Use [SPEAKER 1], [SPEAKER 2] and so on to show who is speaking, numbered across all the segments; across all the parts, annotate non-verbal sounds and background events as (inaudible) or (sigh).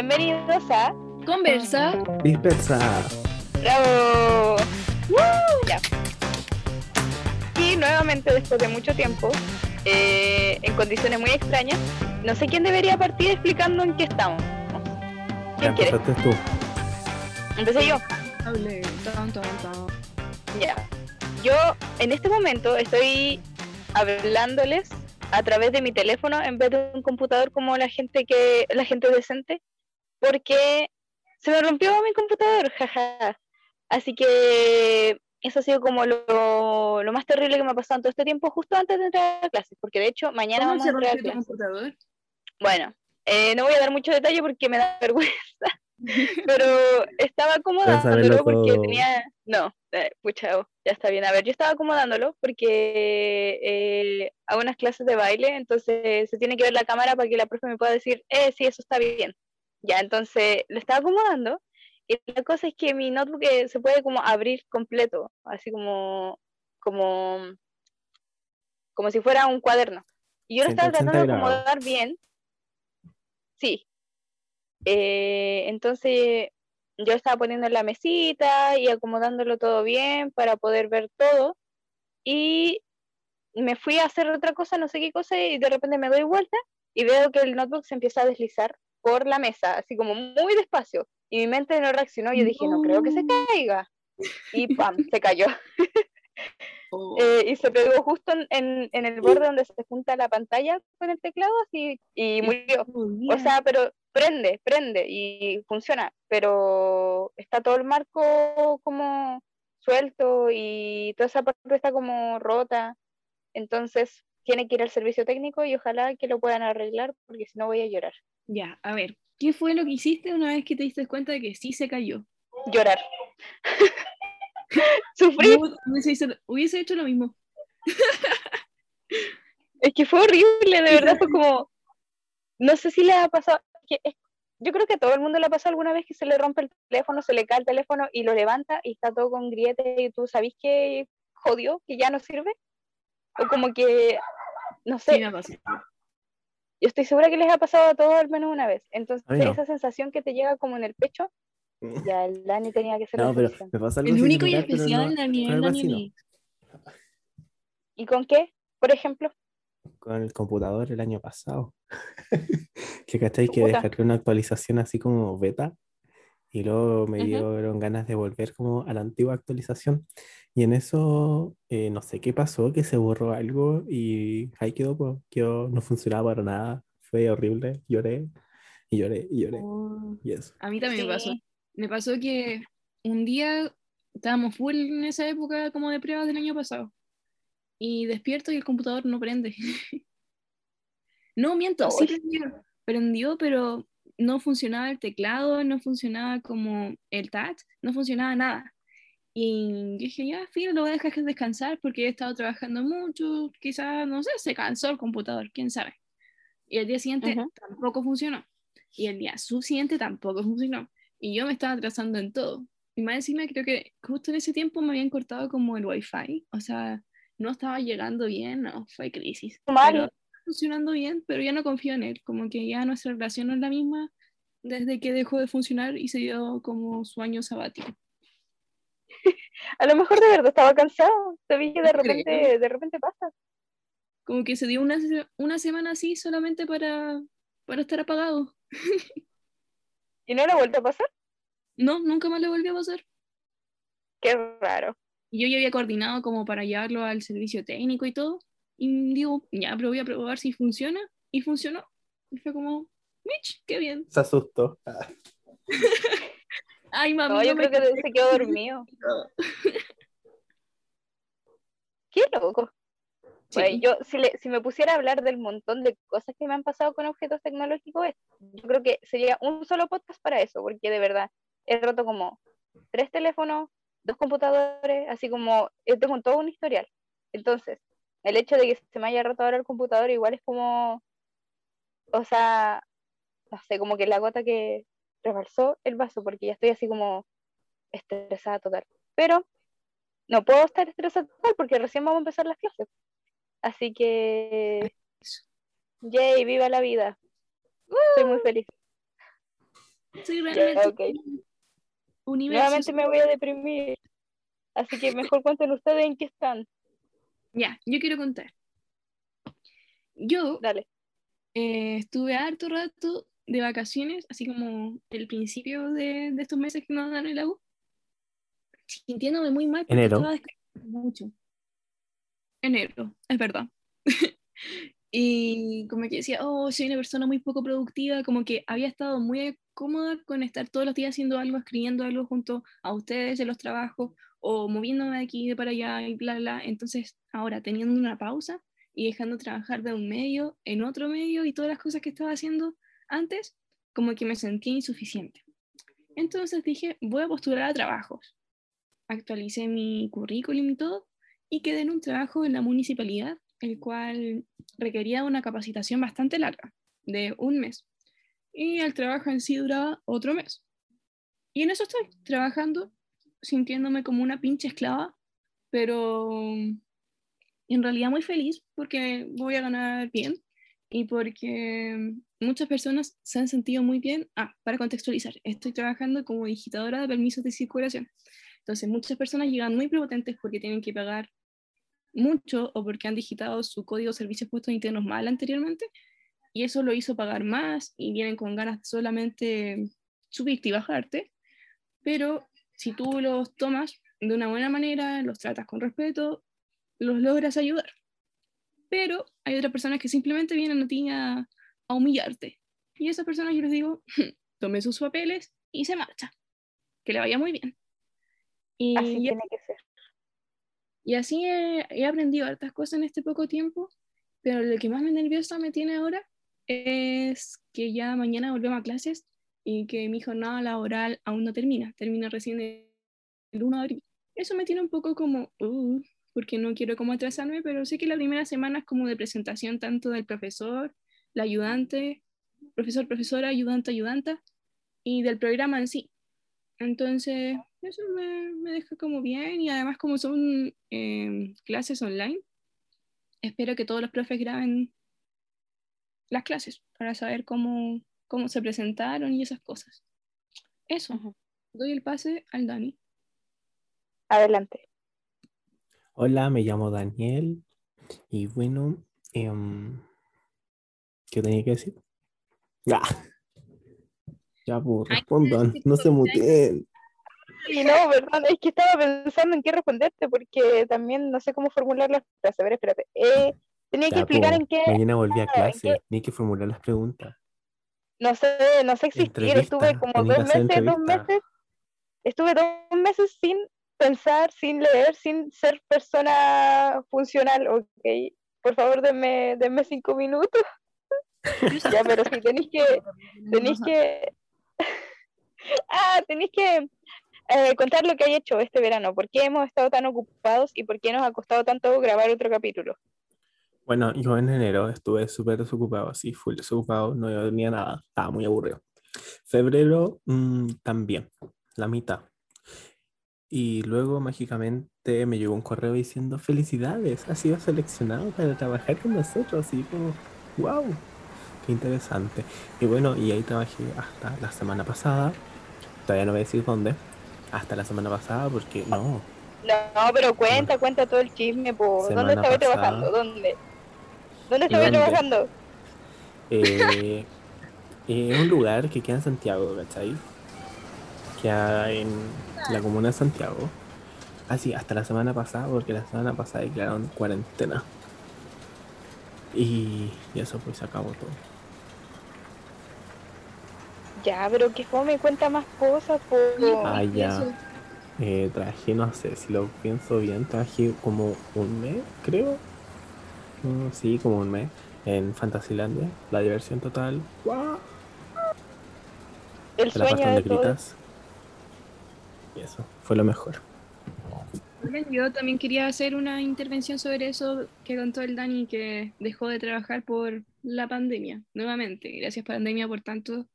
[SPEAKER 1] Bienvenidos a
[SPEAKER 2] Conversa.
[SPEAKER 3] Dispersa.
[SPEAKER 1] Bravo. ¡Woo! Ya. Y nuevamente después de mucho tiempo, eh, en condiciones muy extrañas, no sé quién debería partir explicando en qué estamos.
[SPEAKER 3] Ya
[SPEAKER 1] ¿Quién quiere?
[SPEAKER 3] empezaste tú.
[SPEAKER 1] Empecé yo. Ya. Yo en este momento estoy hablándoles a través de mi teléfono en vez de un computador como la gente que la gente decente porque se me rompió mi computador, (laughs) jaja. Así que eso ha sido como lo, lo más terrible que me ha pasado en todo este tiempo justo antes de entrar a clases, porque de hecho mañana
[SPEAKER 2] ¿Cómo
[SPEAKER 1] vamos
[SPEAKER 2] se
[SPEAKER 1] a entrar a
[SPEAKER 2] rompió tu computador?
[SPEAKER 1] Bueno, eh, no voy a dar mucho detalle porque me da (laughs) vergüenza, (laughs) pero estaba acomodándolo porque tenía... No, eh, pucha, oh, ya está bien. A ver, yo estaba acomodándolo porque eh, hago unas clases de baile, entonces se tiene que ver la cámara para que la profe me pueda decir, eh, sí, eso está bien. Ya, entonces lo estaba acomodando y la cosa es que mi notebook eh, se puede como abrir completo, así como, como, como si fuera un cuaderno. Y yo lo estaba
[SPEAKER 3] 180
[SPEAKER 1] tratando de acomodar bien. Sí. Eh, entonces yo estaba poniendo en la mesita y acomodándolo todo bien para poder ver todo. Y me fui a hacer otra cosa, no sé qué cosa, y de repente me doy vuelta y veo que el notebook se empieza a deslizar por la mesa, así como muy despacio. Y mi mente no reaccionó, yo dije, no creo que se caiga. Y ¡pam! se cayó. (laughs)
[SPEAKER 2] Oh.
[SPEAKER 1] Eh, y se pegó justo en, en- en el borde donde se junta la pantalla con el teclado así, y murió. O sea, pero prende, prende y funciona, pero está todo el marco como suelto y toda esa parte está como rota. Entonces tiene que ir al servicio técnico y ojalá que lo puedan arreglar porque si no voy a llorar.
[SPEAKER 2] Ya, a ver, ¿qué fue lo que hiciste una vez que te diste cuenta de que sí se cayó?
[SPEAKER 1] Llorar. (laughs) Sufrí,
[SPEAKER 2] hubiese, hecho, hubiese hecho lo mismo.
[SPEAKER 1] es que fue horrible, de verdad fue como, no sé si le ha pasado, que es- yo creo que a todo el mundo le ha pasado alguna vez que se le rompe el teléfono, se le cae el teléfono y lo levanta y está todo con grietes y tú sabes que jodió, que ya no sirve. O como que, no sé,
[SPEAKER 2] Sí, me pasó.
[SPEAKER 1] yo estoy segura que les ha pasado a todos al menos una vez. Entonces,
[SPEAKER 3] no.
[SPEAKER 1] esa sensación que te llega como en el pecho, (laughs) ya el Dani tenía que ser
[SPEAKER 3] No, pero me pasa algo
[SPEAKER 2] El único y especial
[SPEAKER 3] no-
[SPEAKER 2] Daniel,
[SPEAKER 3] no.
[SPEAKER 2] Daniel.
[SPEAKER 1] ¿Y con qué? Por ejemplo,
[SPEAKER 3] Con el computador el año pasado. (laughs) que cacháis que descargué una actualización así como beta y luego me
[SPEAKER 1] Ujú.
[SPEAKER 3] dieron ganas de volver como a la antigua actualización. Y en eso, eh, no sé qué pasó, que se borró algo y ahí quedó, pues, quedó, no funcionaba para nada. Fue horrible, lloré y lloré y lloré.
[SPEAKER 2] Oh.
[SPEAKER 3] Y eso.
[SPEAKER 2] A mí también me pasó.
[SPEAKER 1] Sí.
[SPEAKER 2] Me pasó que un día estábamos full en esa época como de pruebas del año pasado. Y despierto y el computador no prende. (laughs) no, miento, sí
[SPEAKER 1] Uy.
[SPEAKER 2] prendió. Prendió, pero no funcionaba el teclado, no funcionaba como el touch, no funcionaba nada. Y dije, ya, filo, lo voy a dejar descansar porque he estado trabajando mucho, quizás, no sé, se cansó el computador, quién sabe. Y el día siguiente tampoco funcionó. Y el día subsiguiente tampoco funcionó. Y yo me estaba atrasando en todo. Y más encima creo que justo en ese tiempo me habían cortado como el wifi. O sea, no estaba llegando bien, no, fue crisis. Pero está funcionando bien, pero ya no confío en él. Como que ya nuestra relación no es la misma desde que dejó de funcionar y se dio como su año sabático. (laughs)
[SPEAKER 1] a lo mejor de verdad estaba cansado. Te vi que de repente, de repente pasa.
[SPEAKER 2] Como que se dio una, una semana así solamente para, para estar apagado. (laughs)
[SPEAKER 1] ¿Y no le ha vuelto a pasar?
[SPEAKER 2] No, nunca más le volvió a pasar.
[SPEAKER 1] Qué raro.
[SPEAKER 2] Yo ya había coordinado como para llevarlo al servicio técnico y todo. Y digo, ya, pero voy a probar si funciona. Y funcionó. Y fue como, Mitch, qué bien.
[SPEAKER 3] Se asustó. (laughs)
[SPEAKER 2] Ay, mami.
[SPEAKER 1] No, yo creo que se quedó dormido. (laughs) Qué loco.
[SPEAKER 2] Sí.
[SPEAKER 1] Yo, si, le- si me pusiera a hablar del montón de cosas que me han pasado con objetos tecnológicos, es- yo creo que sería un solo podcast para eso, porque de verdad he roto como tres teléfonos, dos computadores, así como yo tengo todo un historial. Entonces, el hecho de que se me haya roto ahora el computador igual es como, o sea, no sé, como que la gota que rebalsó el vaso, porque ya estoy así como estresada total. Pero no puedo estar estresada total porque recién vamos a empezar las clases. Así que, yay, viva la vida. Estoy muy feliz.
[SPEAKER 2] Soy realmente.
[SPEAKER 1] Nuevamente me voy a deprimir. Así que mejor cuenten ustedes en qué están.
[SPEAKER 2] Ya, yo quiero contar. Yo
[SPEAKER 1] Dale.
[SPEAKER 2] eh, estuve harto rato de vacaciones, así como el principio de, de estos meses que nos dan en la U, sintiéndome muy mal porque
[SPEAKER 3] Enero.
[SPEAKER 2] estaba descansando mucho. Enero, es verdad. (laughs) y como que decía, oh, soy una persona muy poco productiva, como que había estado muy cómoda con estar todos los días haciendo algo, escribiendo algo junto a ustedes en los trabajos, o moviéndome de aquí de para allá y bla, bla. Entonces, ahora teniendo una pausa y dejando de trabajar de un medio en otro medio y todas las cosas que estaba haciendo antes, como que me sentía insuficiente. Entonces dije, voy a postular a trabajos. Actualicé mi currículum y todo y quedé en un trabajo en la municipalidad, el cual requería una capacitación bastante larga, de un mes. Y el trabajo en sí duraba otro mes. Y en eso estoy, trabajando, sintiéndome como una pinche esclava, pero en realidad muy feliz porque voy a ganar bien y porque muchas personas se han sentido muy bien. Ah, para contextualizar, estoy trabajando como digitadora de permisos de circulación. Entonces, muchas personas llegan muy prepotentes porque tienen que pagar mucho o porque han digitado su código de servicios puestos internos mal anteriormente y eso lo hizo pagar más y vienen con ganas solamente subirte y bajarte. Pero si tú los tomas de una buena manera, los tratas con respeto, los logras ayudar. Pero hay otras personas que simplemente vienen a ti a, a humillarte. Y a esas personas yo les digo, (laughs) tome sus papeles y se marcha. Que le vaya muy bien. Y,
[SPEAKER 1] Así
[SPEAKER 2] y-
[SPEAKER 1] tiene que ser.
[SPEAKER 2] y así he, he aprendido hartas cosas en este poco tiempo, pero lo que más me nerviosa me tiene ahora es que ya mañana volvemos a clases y que mi jornada laboral aún no termina, termina recién el 1 de abril. Eso me tiene un poco como, uh, porque no quiero como atrasarme, pero sé que la primera semana es como de presentación tanto del profesor, la ayudante, profesor, profesora, ayudante, ayudanta, y del programa en sí. Entonces, eso me, me deja como bien y además como son eh, clases online, espero que todos los profes graben las clases para saber cómo, cómo se presentaron y esas cosas. Eso, doy el pase al Dani.
[SPEAKER 1] Adelante.
[SPEAKER 3] Hola, me llamo Daniel y bueno, em, ¿qué tenía que decir? Ya, ya, pues
[SPEAKER 2] Ay,
[SPEAKER 3] respondan, no se muteen.
[SPEAKER 1] Y no, perdón, es que estaba pensando en qué responderte porque también no sé cómo formular las frases. A ver, espérate. Eh, tenía que
[SPEAKER 3] Ya,
[SPEAKER 1] explicar
[SPEAKER 3] po,
[SPEAKER 1] en qué.
[SPEAKER 3] mañana volví a
[SPEAKER 1] ¿en qué?
[SPEAKER 3] clase, ni que formular las preguntas.
[SPEAKER 1] No sé, no sé existir. Estuve como dos meses, dos meses. Estuve dos meses sin pensar, sin leer, sin ser persona funcional. Ok, por favor, denme, denme cinco minutos. (laughs) ya, pero sí, tenéis que, tenéis que. (laughs) ah, tenéis que eh, contar lo que hay hecho este verano. ¿Por qué hemos estado tan ocupados y por qué nos ha costado tanto grabar otro capítulo?
[SPEAKER 3] Bueno, yo en enero estuve súper desocupado, así, full desocupado, no tenía nada, estaba muy aburrido. Febrero mm, también, la mitad. Y luego mágicamente me llegó un correo diciendo felicidades, has sido seleccionado para trabajar con nosotros, así como, wow, qué interesante. Y bueno, y ahí trabajé hasta la semana pasada, todavía no voy a decir dónde, hasta la semana pasada porque no,
[SPEAKER 1] No, pero cuenta, cuenta todo el chisme. Po. ¿Dónde estabas trabajando? ¿Dónde? ¿Dónde
[SPEAKER 3] ¿Y
[SPEAKER 1] estabas
[SPEAKER 3] dónde?
[SPEAKER 1] trabajando?
[SPEAKER 3] Eh, eh, es un lugar que queda en Santiago, ¿cachai? Queda en la comuna de Santiago. Así, hasta la semana pasada, porque la semana pasada declararon cuarentena. Y, y eso pues se acabó todo.
[SPEAKER 1] Ya, pero que fome, cuenta más cosas. Po.
[SPEAKER 3] Ah, ya. Eh, trabajé, no sé, si lo pienso bien, trabajé como un mes, creo. Mm, sí, como un mes. En Fantasilandia, la diversión total.
[SPEAKER 1] El
[SPEAKER 3] la parte donde gritas. Y eso, fue lo mejor.
[SPEAKER 2] Yo también quería hacer una intervención sobre eso que contó el Dani, que dejó de trabajar por la pandemia, nuevamente. Gracias pandemia por tanto,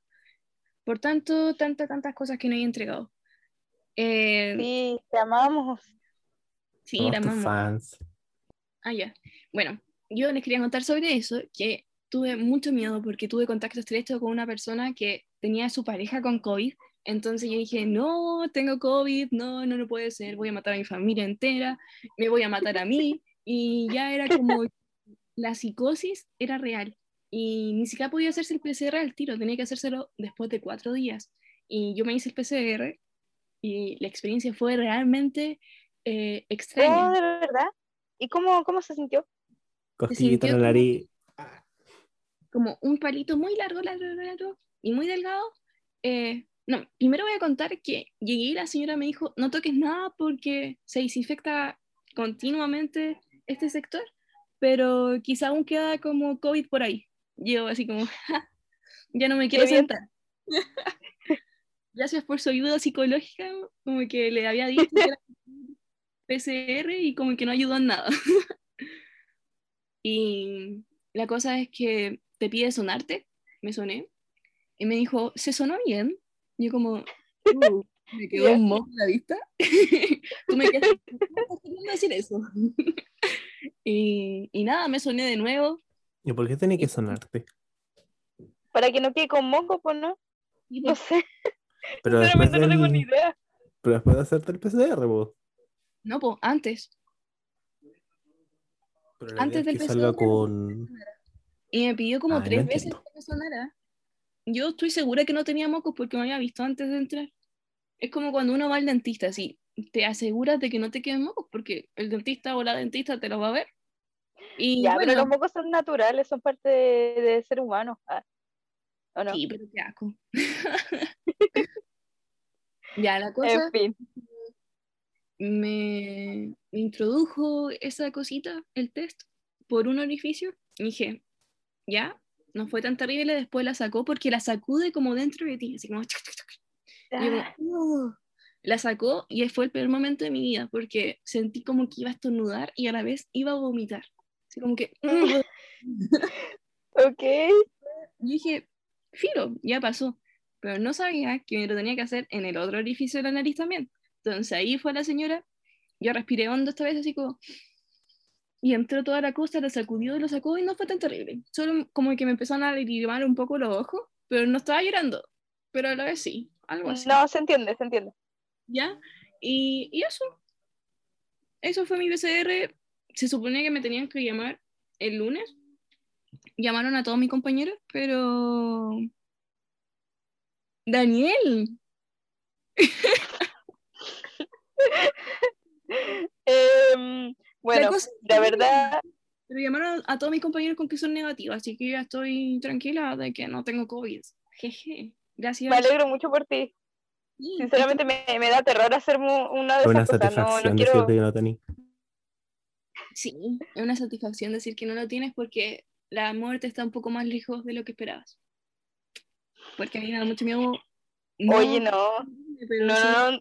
[SPEAKER 2] por tanto, tantas, tantas cosas que no he entregado. Eh,
[SPEAKER 1] Sí, te amamos.
[SPEAKER 2] sí,
[SPEAKER 3] Somos
[SPEAKER 2] la
[SPEAKER 3] tus
[SPEAKER 2] amamos.
[SPEAKER 3] fans.
[SPEAKER 2] Ah, ya. Bueno, yo les quería contar sobre eso, que tuve mucho miedo porque tuve contacto estrecho con una persona que tenía a su pareja con COVID. Entonces yo dije, no, tengo COVID, no, no, no puede ser, voy a matar a mi familia entera, me voy a matar a mí. Y ya era como, la psicosis era real. Y ni siquiera podía hacerse el PCR al tiro, tenía que hacérselo después de cuatro días. Y yo me hice el PCR y la experiencia fue realmente eh, extraña.
[SPEAKER 1] Oh, de verdad. ¿Y cómo, cómo se sintió?
[SPEAKER 3] Cosquillita en la nariz.
[SPEAKER 2] como un palito muy largo, largo, largo y muy delgado. Eh, no, primero voy a contar que llegué y la señora me dijo, no toques nada porque se desinfecta continuamente este sector, pero quizá aún queda como COVID por ahí. Yo así como, "Ja, ya no me quiero sentar. (laughs) Gracias por su ayuda psicológica, como que le había dicho que era (laughs) PCR y como que no ayudó en nada. (laughs) y la cosa es que te pide sonarte, me soné, y me dijo, ¿se sonó bien? Y yo como, "Uh, me quedó (laughs) un moco en la vista. (laughs) Tú me quedas, ¿cómo estás queriendo decir eso? (laughs) y, y nada, me soné de nuevo.
[SPEAKER 3] ¿Y por qué tenía que sonarte?
[SPEAKER 1] Para que no quede con moco, pues no.
[SPEAKER 2] Y
[SPEAKER 1] No sé,
[SPEAKER 3] Pero después,
[SPEAKER 1] sinceramente no tengo ni idea.
[SPEAKER 3] pero después de hacerte el PCR, vos.
[SPEAKER 2] no, pues antes.
[SPEAKER 3] Pero la
[SPEAKER 2] Antes
[SPEAKER 3] idea es
[SPEAKER 2] del
[SPEAKER 3] que salga con...
[SPEAKER 2] Y me pidió como
[SPEAKER 3] Ah, no
[SPEAKER 2] tres veces
[SPEAKER 3] entiendo.
[SPEAKER 2] que me sonara. Yo estoy segura que no tenía mocos porque me había visto antes de entrar. Es como cuando uno va al dentista, así, te aseguras de que no te queden mocos porque el dentista o la dentista te los va a ver. Y
[SPEAKER 1] Ya,
[SPEAKER 2] bueno,
[SPEAKER 1] pero los mocos son naturales, son parte de, de ser humano. Ah, ¿O no?
[SPEAKER 2] sí, pero qué asco. (laughs) ya, la cosa
[SPEAKER 1] En fin.
[SPEAKER 2] Me, me introdujo esa cosita, el test, por un orificio. Y dije, ya, no fue tan terrible. Después la sacó porque la sacude como dentro de ti, así como. Y yo
[SPEAKER 1] Ah,
[SPEAKER 2] "Oh". La sacó y fue el peor momento de mi vida porque sentí como que iba a estornudar y a la vez iba a vomitar. Así como que. (laughs) (laughs)
[SPEAKER 1] ok.
[SPEAKER 2] Yo dije, filo, ya pasó. Pero no sabía que lo tenía que hacer en el otro orificio de la nariz también. Entonces ahí fue la señora, yo respiré hondo esta vez así como... Y entró toda la cosa, lo sacudió y lo sacó y no fue tan terrible. Solo como que me empezaron a lagrimar un poco los ojos, pero no estaba llorando. Pero a la vez sí, algo así.
[SPEAKER 1] No, se entiende, se entiende.
[SPEAKER 2] ¿Ya? Y, y eso. Eso fue mi PCR. Se suponía que me tenían que llamar el lunes. Llamaron a todos mis compañeros, pero... Daniel, (laughs) (laughs)
[SPEAKER 1] Em, bueno,
[SPEAKER 2] cosa-
[SPEAKER 1] la verdad,
[SPEAKER 2] pero llamaron a todos mis compañeros con que son negativos, así que ya estoy tranquila de que no tengo COVID. Jeje. Gracias.
[SPEAKER 1] me alegro mucho por ti.
[SPEAKER 2] Sí,
[SPEAKER 1] Sinceramente me, me da terror hacer una de
[SPEAKER 3] una
[SPEAKER 1] esas cosas. No, no quiero...
[SPEAKER 3] decirte que no tenía.
[SPEAKER 2] Sí, es una satisfacción decir que no lo tienes porque la muerte está un poco más lejos de lo que esperabas. Porque a mí me da mucho miedo.
[SPEAKER 1] Oye, no,
[SPEAKER 2] pero
[SPEAKER 1] no,
[SPEAKER 2] sí,
[SPEAKER 1] no, no,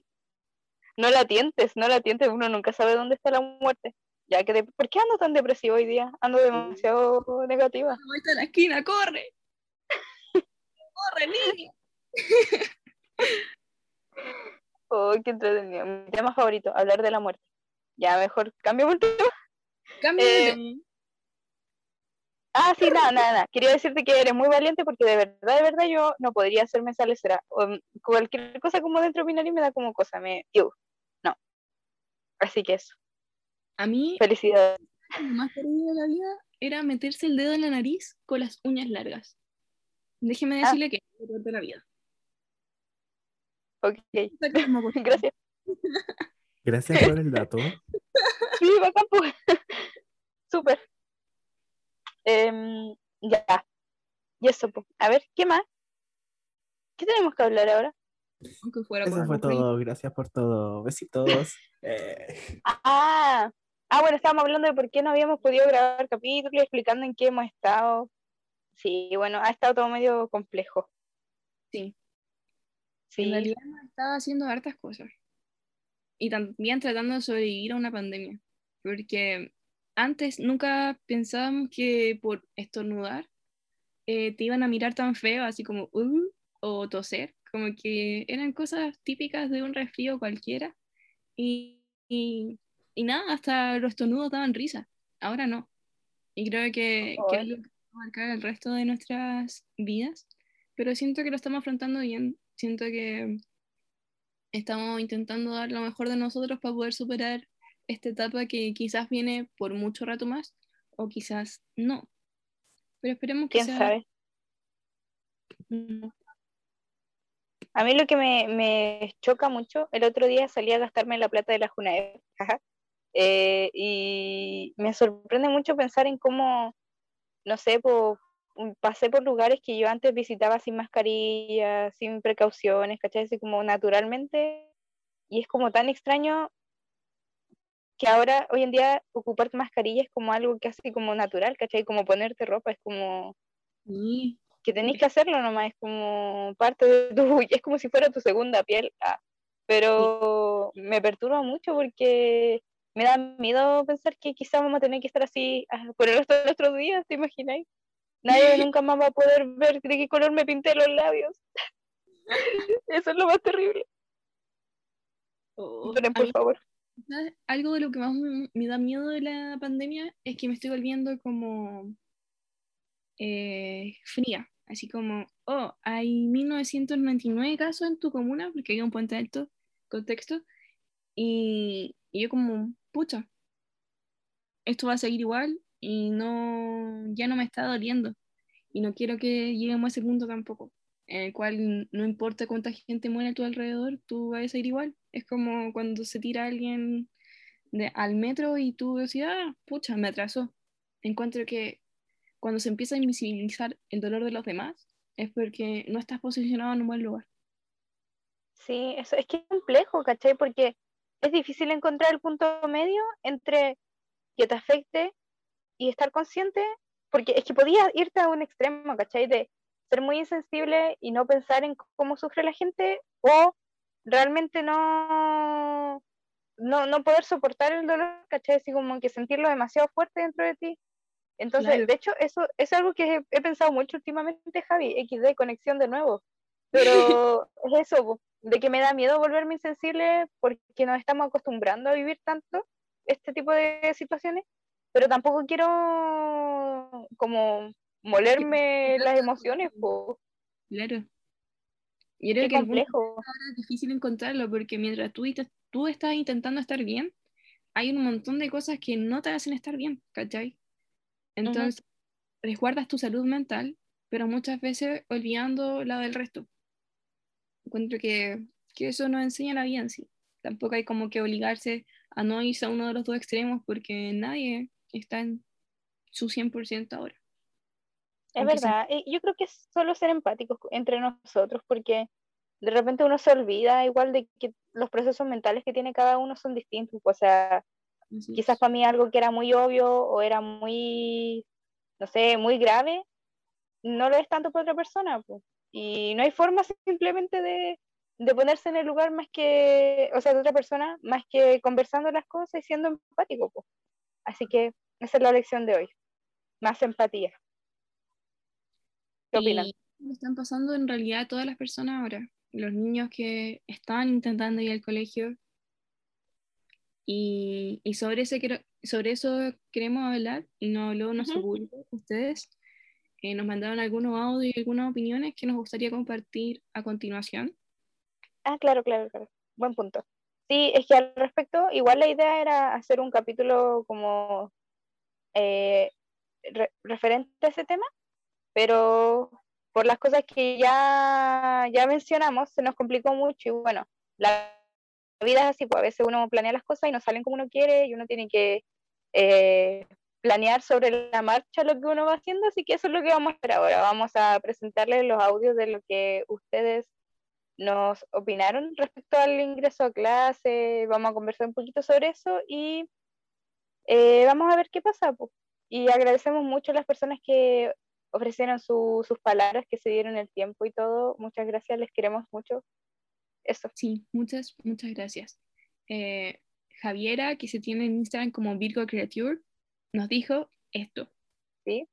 [SPEAKER 1] no la tientes, no la tientes, uno nunca sabe dónde está la muerte. Ya que de- ¿Por qué ando tan depresivo hoy día? Ando demasiado negativa.
[SPEAKER 2] vuelta a la esquina, corre. corre, niña. (laughs)
[SPEAKER 1] Oh, qué entretenido. Mi tema favorito, hablar de la muerte. Ya, mejor cambio el tema.
[SPEAKER 2] Cambia de
[SPEAKER 1] Eh. Ah, sí, nada, nada, nada. Quería decirte que eres muy valiente porque de verdad, de verdad yo no podría hacerme esa lecera. O, mm, cualquier cosa como dentro de mi nariz me da como cosa, me... iu. Así que eso,
[SPEAKER 2] A mí,
[SPEAKER 1] felicidades.
[SPEAKER 2] lo más terrible de la vida era meterse el dedo en la nariz con las uñas largas. Déjeme
[SPEAKER 1] Ah.
[SPEAKER 2] decirle que es lo peor de la vida.
[SPEAKER 1] Ok,
[SPEAKER 2] el (laughs)
[SPEAKER 1] gracias.
[SPEAKER 3] Gracias por el dato. (laughs)
[SPEAKER 1] Sí, bacán, pues. (laughs) Súper. Em, ya. Y eso, pues. A ver, ¿qué más? ¿Qué tenemos que hablar ahora?
[SPEAKER 2] Aunque fuera
[SPEAKER 3] Eso fue todo. Gracias por todo. Besitos. (laughs) Eh,
[SPEAKER 1] Ah, ah, bueno, estábamos hablando de por qué no habíamos podido grabar capítulos, explicando en qué hemos estado. Sí, bueno, ha estado todo medio complejo.
[SPEAKER 2] Sí.
[SPEAKER 1] Sí,
[SPEAKER 2] En realidad hemos estado haciendo hartas cosas. Y también tratando de sobrevivir a una pandemia. Porque antes nunca pensábamos que por estornudar eh, te iban a mirar tan feo, así como, "Uh", o toser. Como que eran cosas típicas de un resfrío cualquiera. Y, y, y nada, hasta los estornudos daban risa. Ahora no. Y creo que, que
[SPEAKER 1] Ay.
[SPEAKER 2] algo que va a marcar el resto de nuestras vidas pero siento que lo estamos afrontando bien. Siento que estamos intentando dar lo mejor de nosotros para poder superar esta etapa que quizás viene por mucho rato más o quizás no. Pero esperemos que
[SPEAKER 1] ¿Quién
[SPEAKER 2] sea...
[SPEAKER 1] sabe?
[SPEAKER 2] Mm,
[SPEAKER 1] A mí lo que me, me choca mucho, el otro día salí a gastarme la plata de la Junaed, (laughs) eh, y me sorprende mucho pensar en cómo, no sé, po- mm, pasé por lugares que yo antes visitaba sin mascarilla, sin precauciones, ¿cachai? Así como naturalmente, y es como tan extraño que ahora, hoy en día, ocupar mascarilla es como algo casi como natural, ¿cachai? Como ponerte ropa, es como
[SPEAKER 2] sí,
[SPEAKER 1] que tenés que hacerlo nomás, es como parte de tu, (laughs) es como si fuera tu segunda piel, ah, pero me perturba mucho porque me da miedo pensar que quizás vamos a tener que estar así ah, por el resto de nuestros días, ¿te imagináis? Nadie nunca más va a poder ver de qué color me pinté los labios. (laughs) Eso es lo más terrible.
[SPEAKER 2] oh,
[SPEAKER 1] por
[SPEAKER 2] mí
[SPEAKER 1] favor.
[SPEAKER 2] Algo de lo que más me, me da miedo de la pandemia es que me estoy volviendo como eh, fría, así como, oh, hay 1999 casos en tu comuna, porque hay un puente alto, contexto, y, y yo como, pucha, esto va a seguir igual y no, ya no me está doliendo, y no quiero que lleguemos a ese punto tampoco, en el cual no importa cuánta gente muere a tu alrededor, tú vas a seguir igual. Es como cuando se tira alguien de, al metro y tú decís, ah, pucha, me atrasó. Encuentro que cuando se empieza a invisibilizar el dolor de los demás, es porque no estás posicionado en un buen lugar.
[SPEAKER 1] Sí, eso es que es complejo, ¿cachai? Porque es difícil encontrar el punto medio entre que te afecte y estar consciente, porque es que podías irte a un extremo, ¿cachai? De ser muy insensible y no pensar en cómo sufre la gente o realmente no, no, no poder soportar el dolor, ¿cachai? Así como que sentirlo demasiado fuerte dentro de ti. Entonces,
[SPEAKER 2] Claro.
[SPEAKER 1] de hecho, eso es algo que he, he pensado mucho últimamente, Javi, XD, conexión de nuevo. Pero (laughs) es eso, de que me da miedo volverme insensible porque nos estamos acostumbrando a vivir tanto este tipo de situaciones, pero tampoco quiero como molerme las emociones, po.
[SPEAKER 2] Claro. Yo creo
[SPEAKER 1] Qué
[SPEAKER 2] que
[SPEAKER 1] complejo.
[SPEAKER 2] es difícil encontrarlo porque mientras tú, tú estás intentando estar bien, hay un montón de cosas que no te hacen estar bien, ¿cachai? Entonces, resguardas tu salud mental, pero muchas veces olvidando la del resto. Encuentro que, que eso nos enseña la vida en sí. Tampoco hay como que obligarse a no irse a uno de los dos extremos porque nadie está en su 100% ahora.
[SPEAKER 1] Es
[SPEAKER 2] Aunque
[SPEAKER 1] verdad, yo creo que es solo ser empáticos co- entre nosotros, porque de repente uno se olvida igual de que los procesos mentales que tiene cada uno son distintos. O sea,
[SPEAKER 2] Así es.
[SPEAKER 1] quizás para mí algo que era muy obvio o era muy, no sé, muy grave, no lo es tanto para otra persona. po. Y no hay forma simplemente de, de ponerse en el lugar más que, o sea, de otra persona, más que conversando las cosas y siendo empático. po. Así que esa es la lección de hoy, más empatía. ¿Qué opinan?
[SPEAKER 2] Lo están pasando en realidad todas las personas ahora. Los niños que están intentando ir al colegio. Y, y sobre, ese, sobre eso queremos hablar y nos habló nuestro público, ustedes. Eh, nos mandaron algunos audios y algunas opiniones que nos gustaría compartir a continuación.
[SPEAKER 1] Ah, claro, claro, claro. Buen punto. Sí, es que al respecto, igual la idea era hacer un capítulo como eh, re- referente a ese tema, pero por las cosas que ya, ya mencionamos, se nos complicó mucho y bueno, la vida es así, pues a veces uno planea las cosas y no salen como uno quiere y uno tiene que eh, planear sobre la marcha lo que uno va haciendo, así que eso es lo que vamos a hacer ahora. Vamos a presentarles los audios de lo que ustedes nos opinaron respecto al ingreso a clase, vamos a conversar un poquito sobre eso y eh, vamos a ver qué pasa. po. Y agradecemos mucho a las personas que ofrecieron su- sus palabras, que se dieron el tiempo y todo. Muchas gracias, les queremos mucho. Eso.
[SPEAKER 2] Sí, muchas, muchas gracias. Eh, Javiera, que se tiene en Instagram como Virgo Creature, nos dijo esto.
[SPEAKER 1] ¿sí?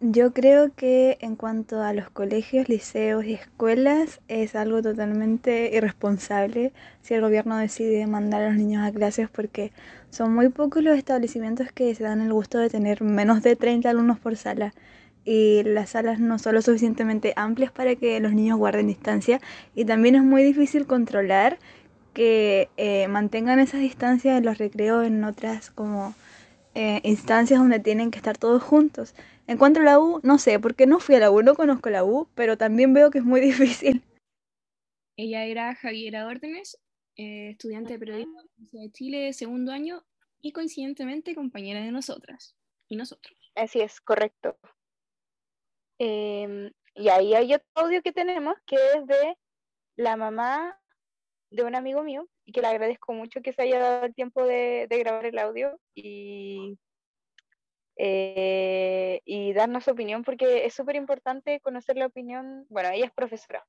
[SPEAKER 4] Yo creo que en cuanto a los colegios, liceos y escuelas es algo totalmente irresponsable si el gobierno decide mandar a los niños a clases porque son muy pocos los establecimientos que se dan el gusto de tener menos de 30 alumnos por sala. Y las salas no son lo suficientemente amplias para que los niños guarden distancia y también es muy difícil controlar que eh, mantengan esas distancias en los recreos en otras como eh, instancias donde tienen que estar todos juntos. En cuanto a la U, no sé, porque no fui a la U, no conozco la U, pero también veo que es muy (laughs) difícil.
[SPEAKER 2] Ella era Javiera Órdenes, eh, estudiante de periodismo de Chile, segundo año, y coincidentemente compañera de nosotras y nosotros.
[SPEAKER 1] Así es, correcto. Em, y ahí hay otro audio que tenemos que es de la mamá de un amigo mío y que le agradezco mucho que se haya dado el tiempo de, grabar el audio y, eh, y darnos su opinión porque es súper importante conocer la opinión. Bueno, ella es profesora,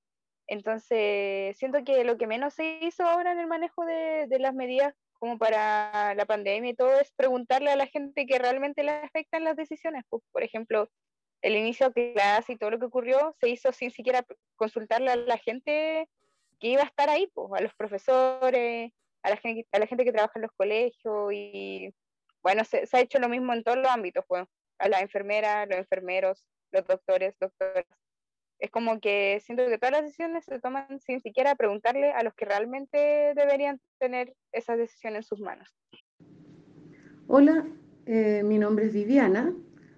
[SPEAKER 1] entonces siento que lo que menos se hizo ahora en el manejo de, de las medidas como para la pandemia y todo es preguntarle a la gente que realmente le afectan las decisiones. Pues, por ejemplo, el inicio de clase y todo lo que ocurrió se hizo sin siquiera consultarle a la gente que iba a estar ahí, pues, a los profesores, a la gente, a la gente que trabaja en los colegios y bueno, se, ha hecho lo mismo en todos los ámbitos, pues, a las enfermeras, los enfermeros, los doctores, doctoras. Es como que siento que todas las decisiones se toman sin siquiera preguntarle a los que realmente deberían tener esas decisiones en sus manos.
[SPEAKER 5] Hola, eh, mi nombre es Viviana,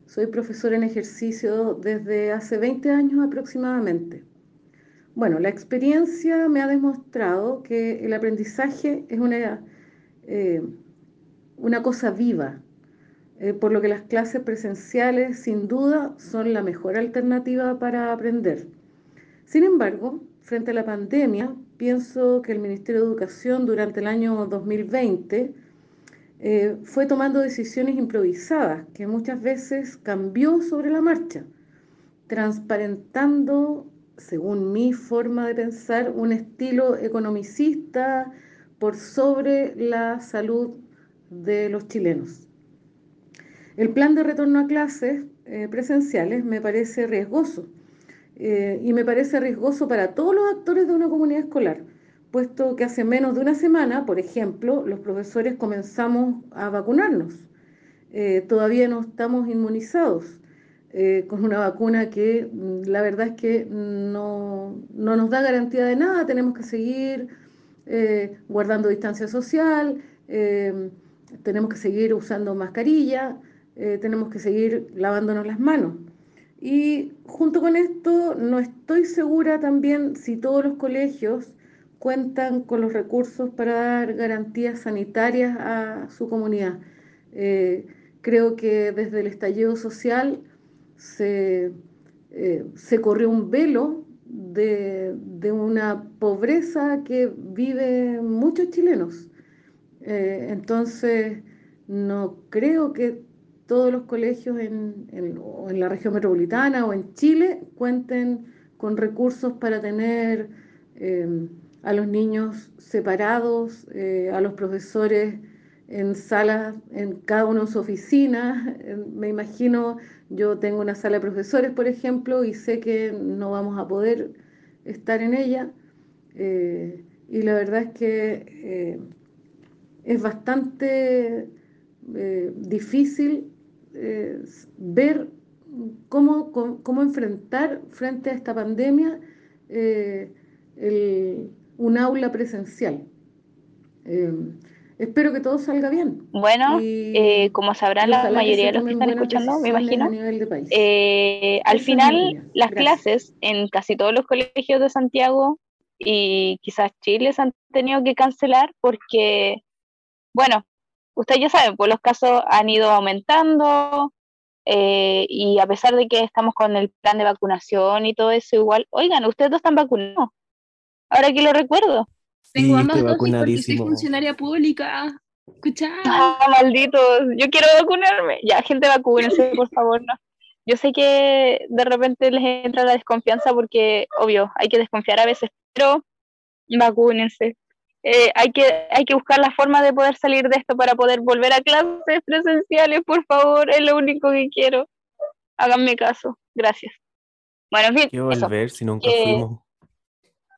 [SPEAKER 5] soy profesora en ejercicio desde hace 20 años aproximadamente. Bueno, la experiencia me ha demostrado que el aprendizaje es una, eh, una cosa viva, eh, por lo que las clases presenciales sin duda son la mejor alternativa para aprender. Sin embargo, frente a la pandemia, pienso que el Ministerio de Educación durante el año 2020 eh, fue tomando decisiones improvisadas que muchas veces cambió sobre la marcha, transparentando, según mi forma de pensar, un estilo economicista por sobre la salud de los chilenos. El plan de retorno a clases eh, presenciales me parece riesgoso eh, y me parece riesgoso para todos los actores de una comunidad escolar puesto que hace menos de una semana, por ejemplo, los profesores comenzamos a vacunarnos. Eh, todavía no estamos inmunizados eh, con una vacuna que mm, la verdad es que no, nos da garantía de nada, tenemos que seguir eh, guardando distancia social, tenemos que seguir usando mascarilla, tenemos que seguir lavándonos las manos. Y junto con esto, no estoy segura también si todos los colegios cuentan con los recursos para dar garantías sanitarias a su comunidad. Eh, creo que desde el estallido social se, eh, corrió un velo de, una pobreza que vive muchos chilenos. Eh, entonces, no creo que todos los colegios en, en la región metropolitana o en Chile cuenten con recursos para tener a los niños separados, eh, a los profesores en salas, en cada uno en su oficina. Me imagino, yo tengo una sala de profesores, por ejemplo, y sé que no vamos a poder estar en ella. Eh, y la verdad es que eh, es bastante difícil ver cómo, cómo, enfrentar frente a esta pandemia el, un aula presencial. Eh, espero que todo salga bien.
[SPEAKER 1] Bueno, eh, como sabrán la mayoría de los que están escuchando, me imagino, eh, al final las clases en casi todos los colegios de Santiago y quizás Chile se han tenido que cancelar porque, bueno, ustedes ya saben, pues los casos han ido aumentando y a pesar de que estamos con el plan de vacunación y todo eso igual, oigan, ustedes no están vacunados ahora que lo recuerdo.
[SPEAKER 2] Tengo ambas dosis porque soy funcionaria pública. Escuchá.
[SPEAKER 1] Ah, malditos, yo quiero vacunarme. Ya, gente, vacúnense, por favor, no. Yo sé que de repente les entra la desconfianza porque, obvio, hay que desconfiar a veces, pero vacúnense. Eh, hay, que, hay que buscar la forma de poder salir de esto para poder volver a clases presenciales, por favor, es lo único que quiero. Háganme caso, gracias. Bueno, en fin.
[SPEAKER 3] Quiero volver si nunca fuimos.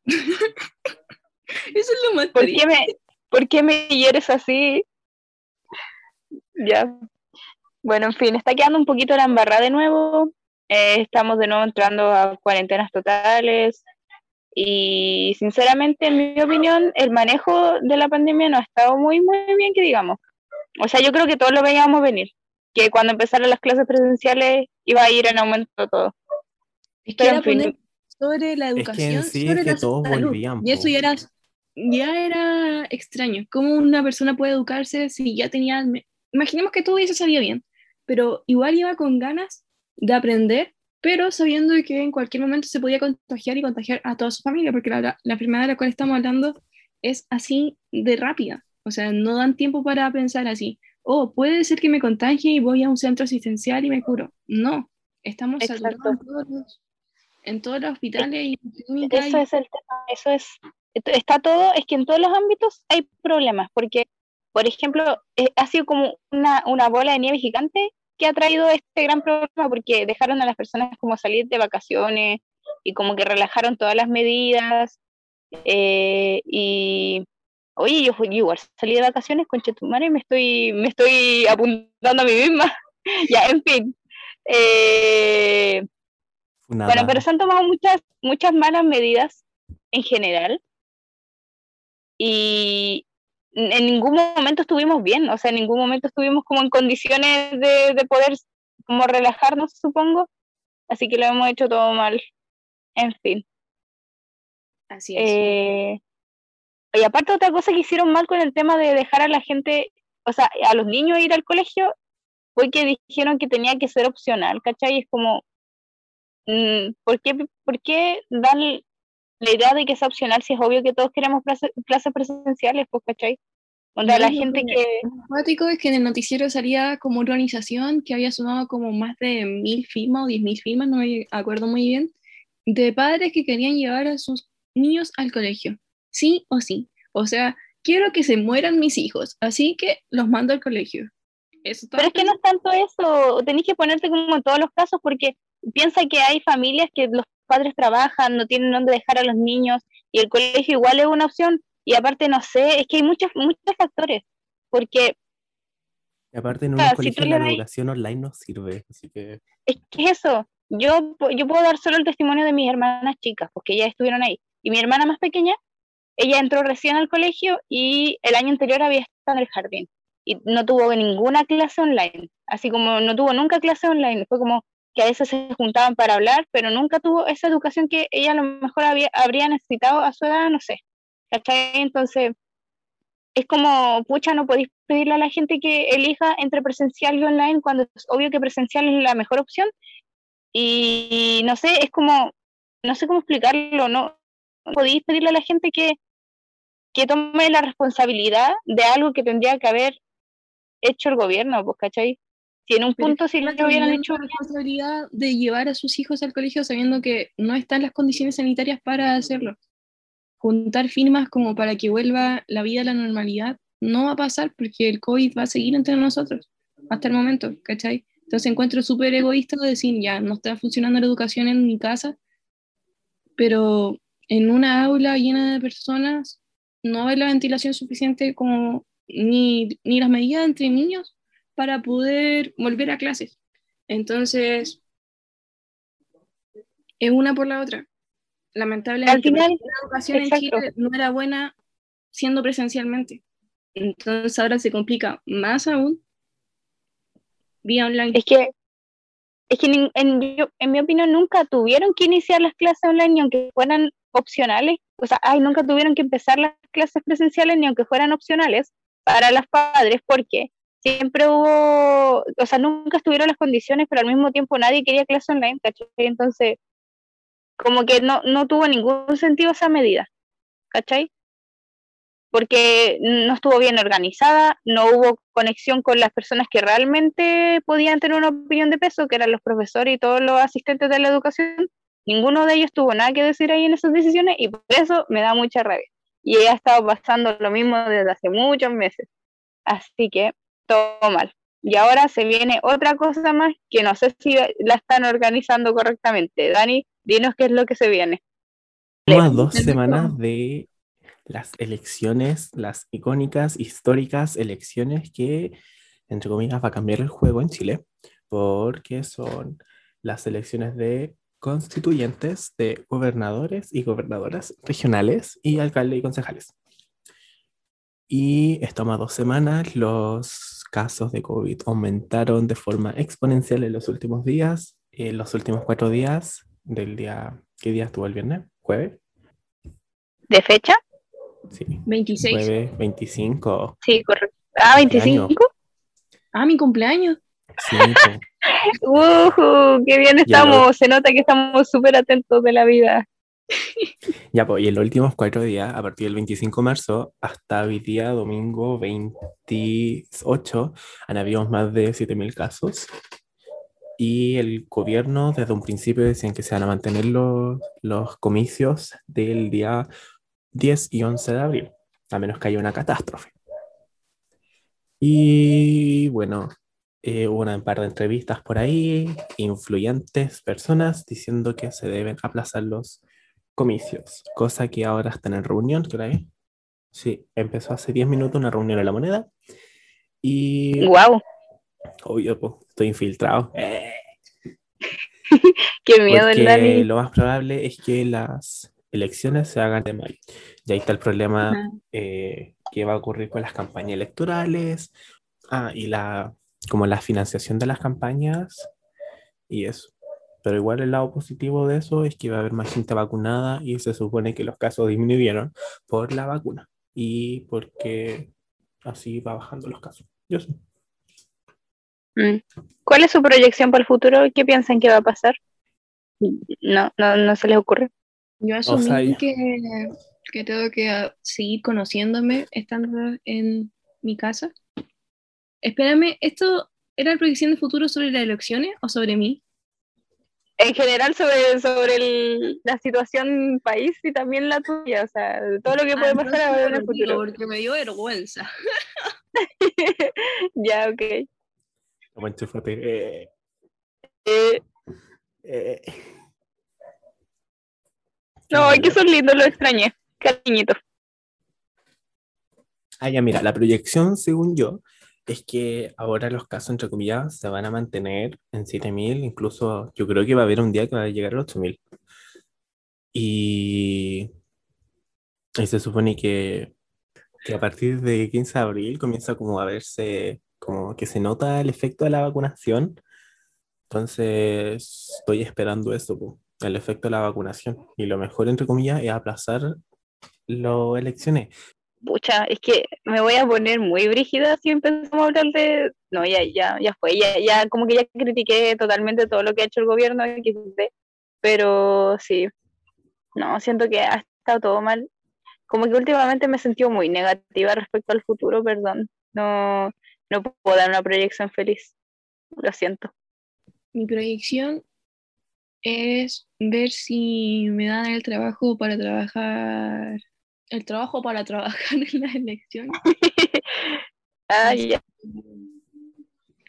[SPEAKER 3] (laughs)
[SPEAKER 2] Eso es lo más
[SPEAKER 1] ¿Por qué, me, ¿Por qué me hieres así? Ya. Bueno, en fin, está quedando un poquito la embarrada de nuevo. eh, estamos de nuevo entrando a cuarentenas totales y sinceramente, en mi opinión, el manejo de la pandemia no ha estado muy, muy bien, que digamos. O sea, yo creo que todos lo veíamos venir, que cuando empezaron las clases presenciales iba a ir en aumento todo.
[SPEAKER 2] Es que era poner sobre la educación,
[SPEAKER 3] sí,
[SPEAKER 2] sobre
[SPEAKER 3] es que
[SPEAKER 2] la
[SPEAKER 3] todos
[SPEAKER 2] salud.
[SPEAKER 3] volvían,
[SPEAKER 2] Y eso ya era, ya era extraño. ¿Cómo una persona puede educarse si ya tenía... Imaginemos que todo eso sabía bien, pero igual iba con ganas de aprender, pero sabiendo que en cualquier momento se podía contagiar y contagiar a toda su familia, porque la, la enfermedad de la cual estamos hablando es así de rápida. O sea, no dan tiempo para pensar así. Oh, puede ser que me contagie y voy a un centro asistencial y me curo. No, estamos
[SPEAKER 1] Exacto.
[SPEAKER 2] todos los, en todos los hospitales y clínicas
[SPEAKER 1] Eso
[SPEAKER 2] y-
[SPEAKER 1] es el tema, eso es, está todo, es que en todos los ámbitos hay problemas, porque, por ejemplo, eh, ha sido como una, una bola de nieve gigante que ha traído este gran problema, porque dejaron a las personas como salir de vacaciones y como que relajaron todas las medidas, eh, y, oye, yo, fui- yo igual salí de vacaciones con Chetumare, me estoy, me estoy apuntando a mí misma, (laughs) ya, en fin. Eh, Bueno, pero se han tomado muchas, muchas malas medidas en general y en ningún momento estuvimos bien, o sea, en ningún momento estuvimos como en condiciones de, de poder como relajarnos, supongo, así que lo hemos hecho todo mal, en fin.
[SPEAKER 2] Así es.
[SPEAKER 1] Eh, y aparte otra cosa que hicieron mal con el tema de dejar a la gente, o sea, a los niños ir al colegio, fue que dijeron que tenía que ser opcional, ¿cachai? Es como, ¿por qué, por qué dar la idea de que sea opcional si es obvio que todos queremos clase- clases presenciales, pues, ¿cachai? O sea, la gente
[SPEAKER 2] que-. Lo es que en el noticiero salía como una organización que había sumado como más de mil firmas o diez mil firmas, no me acuerdo muy bien, de padres que querían llevar a sus niños al colegio, sí o sí. O sea, quiero que se mueran mis hijos, así que los mando al colegio. Eso
[SPEAKER 1] Pero es que no es tanto eso, tenéis que ponerte como en todos los casos porque piensa que hay familias que los padres trabajan, no tienen dónde dejar a los niños y el colegio igual es una opción y aparte no sé, es que hay muchos muchos factores, porque
[SPEAKER 3] Y aparte en un colegio
[SPEAKER 1] tú
[SPEAKER 3] la educación online no sirve, así que
[SPEAKER 1] es que es eso, yo, yo puedo dar solo el testimonio de mis hermanas chicas, porque ellas estuvieron ahí, y mi hermana más pequeña, ella entró recién al colegio y el año anterior había estado en el jardín y no tuvo ninguna clase online, así como no tuvo nunca clase online, fue como que a veces se juntaban para hablar, pero nunca tuvo esa educación que ella a lo mejor habría necesitado a su edad, no sé, ¿cachai? Entonces, es como, pucha, no podéis pedirle a la gente que elija entre presencial y online cuando es obvio que presencial es la mejor opción. Y no sé, es como, no sé cómo explicarlo, no podéis pedirle a la gente que, que tome la responsabilidad de algo que tendría que haber hecho el gobierno, pues, ¿cachai? Si en un
[SPEAKER 2] Pero
[SPEAKER 1] punto si lo hubieran hecho
[SPEAKER 2] la responsabilidad de llevar a sus hijos al colegio sabiendo que no están las condiciones sanitarias para hacerlo. Juntar firmas como para que vuelva la vida a la normalidad no va a pasar porque el COVID va a seguir entre nosotros hasta el momento, ¿cachai? Entonces encuentro súper egoísta decir, ya, no está funcionando la educación en mi casa, pero en una aula llena de personas no haber la ventilación suficiente como ni, ni las medidas entre niños para poder volver a clases. Entonces, es una por la otra. Lamentablemente,
[SPEAKER 1] Al final,
[SPEAKER 2] la educación en. Chile no era buena siendo presencialmente. Entonces ahora se complica más aún vía online.
[SPEAKER 1] Es que, es que nin- en, mi, en mi opinión nunca tuvieron que iniciar las clases online ni aunque fueran opcionales. O sea, ay, nunca tuvieron que empezar las clases presenciales ni aunque fueran opcionales para los padres porque siempre hubo, o sea, nunca estuvieron las condiciones, pero al mismo tiempo nadie quería clase online, ¿cachai? Entonces, como que no, no tuvo ningún sentido esa medida, ¿cachai? porque no estuvo bien organizada, no hubo conexión con las personas que realmente podían tener una opinión de peso, que eran los profesores y todos los asistentes de la educación. Ninguno de ellos tuvo nada que decir ahí en esas decisiones y por eso me da mucha rabia. Y ha estado pasando lo mismo desde hace muchos meses. Así que todo mal. Y ahora se viene otra cosa más que no sé si la están organizando correctamente. Dani, dinos qué es lo que se viene.
[SPEAKER 3] A dos semanas de las elecciones, las icónicas, históricas elecciones que, entre comillas, va a cambiar el juego en Chile, porque son las elecciones de constituyentes, de gobernadores y gobernadoras regionales y alcaldes y concejales. Y estamos a dos semanas, los casos de COVID aumentaron de forma exponencial en los últimos días. En los últimos cuatro días del día, ¿qué día estuvo el viernes? ¿Jueves?
[SPEAKER 1] ¿De fecha?
[SPEAKER 3] Sí.
[SPEAKER 2] 26.
[SPEAKER 3] Jueves 25.
[SPEAKER 1] Sí, correcto. Ah, 25.
[SPEAKER 2] Ah, mi cumpleaños.
[SPEAKER 3] Sí. (laughs)
[SPEAKER 1] Uh, qué bien estamos. Se nota que estamos súper atentos de la vida. (laughs)
[SPEAKER 3] Ya, pues, y en los últimos cuatro días, a partir del 25 de marzo hasta hoy día, domingo 28, han habido más de 7.000 casos. Y el gobierno desde un principio decían que se van a mantener los, los comicios del día 10 y 11 de abril, a menos que haya una catástrofe. Y bueno, eh, hubo una par de entrevistas por ahí, influyentes personas diciendo que se deben aplazar los comicios, cosa que ahora están en reunión, ¿qué hora es? Sí, empezó hace 10 minutos una reunión en la moneda y
[SPEAKER 1] Wow,
[SPEAKER 3] obvio, pues, estoy infiltrado. Eh, (laughs)
[SPEAKER 1] qué miedo el
[SPEAKER 3] porque
[SPEAKER 1] Dani.
[SPEAKER 3] lo más probable es que las elecciones se hagan de mayo. Y ahí está el problema eh, que va a ocurrir con las campañas electorales, ah, y la, como la financiación de las campañas y eso. Pero igual el lado positivo de eso es que va a haber más gente vacunada y se supone que los casos disminuyeron por la vacuna y porque así va bajando los casos. Yo sé.
[SPEAKER 1] Mm. ¿Cuál es su proyección para el futuro? ¿Qué piensan que va a pasar? No, no, no se les ocurre.
[SPEAKER 2] Yo asumí
[SPEAKER 3] sea, ya-
[SPEAKER 2] que, que tengo que ah, seguir conociéndome estando en mi casa. Espérame, ¿esto era la proyección de futuro sobre las elecciones o sobre mí?
[SPEAKER 1] En general sobre, sobre el- la situación país y también la tuya, o sea, todo lo que puede
[SPEAKER 2] Ah,
[SPEAKER 1] pasar ahora en
[SPEAKER 2] no
[SPEAKER 1] el futuro.
[SPEAKER 2] Porque me dio vergüenza. (laughs)
[SPEAKER 1] Ya, ok.
[SPEAKER 3] Como enchúfate. Eh,
[SPEAKER 1] Eh,
[SPEAKER 3] eh.
[SPEAKER 1] no, es que son lindos, lo extrañé. Cariñito.
[SPEAKER 3] Ah, ya, mira, la proyección, según yo, es que ahora los casos, entre comillas, se van a mantener en 7.000, incluso yo creo que va a haber un día que va a llegar a los 8.000. Y, y se supone que, que a partir de 15 de abril comienza como a verse, como que se nota el efecto de la vacunación. Entonces, estoy esperando eso, el efecto de la vacunación. Y lo mejor, entre comillas, es aplazar las elecciones.
[SPEAKER 1] Pucha, es que me voy a poner muy brígida si empezamos a hablar de... No, ya, ya, ya fue, ya, ya, como que ya critiqué totalmente todo lo que ha hecho el gobierno, pero sí, no, siento que ha estado todo mal. Como que últimamente me he sentido muy negativa respecto al futuro, perdón. No, no puedo dar una proyección feliz. Lo siento.
[SPEAKER 2] Mi proyección es ver si me dan el trabajo para trabajar, el trabajo para trabajar (laughs) en las elecciones. (laughs)
[SPEAKER 1] Ah, ya.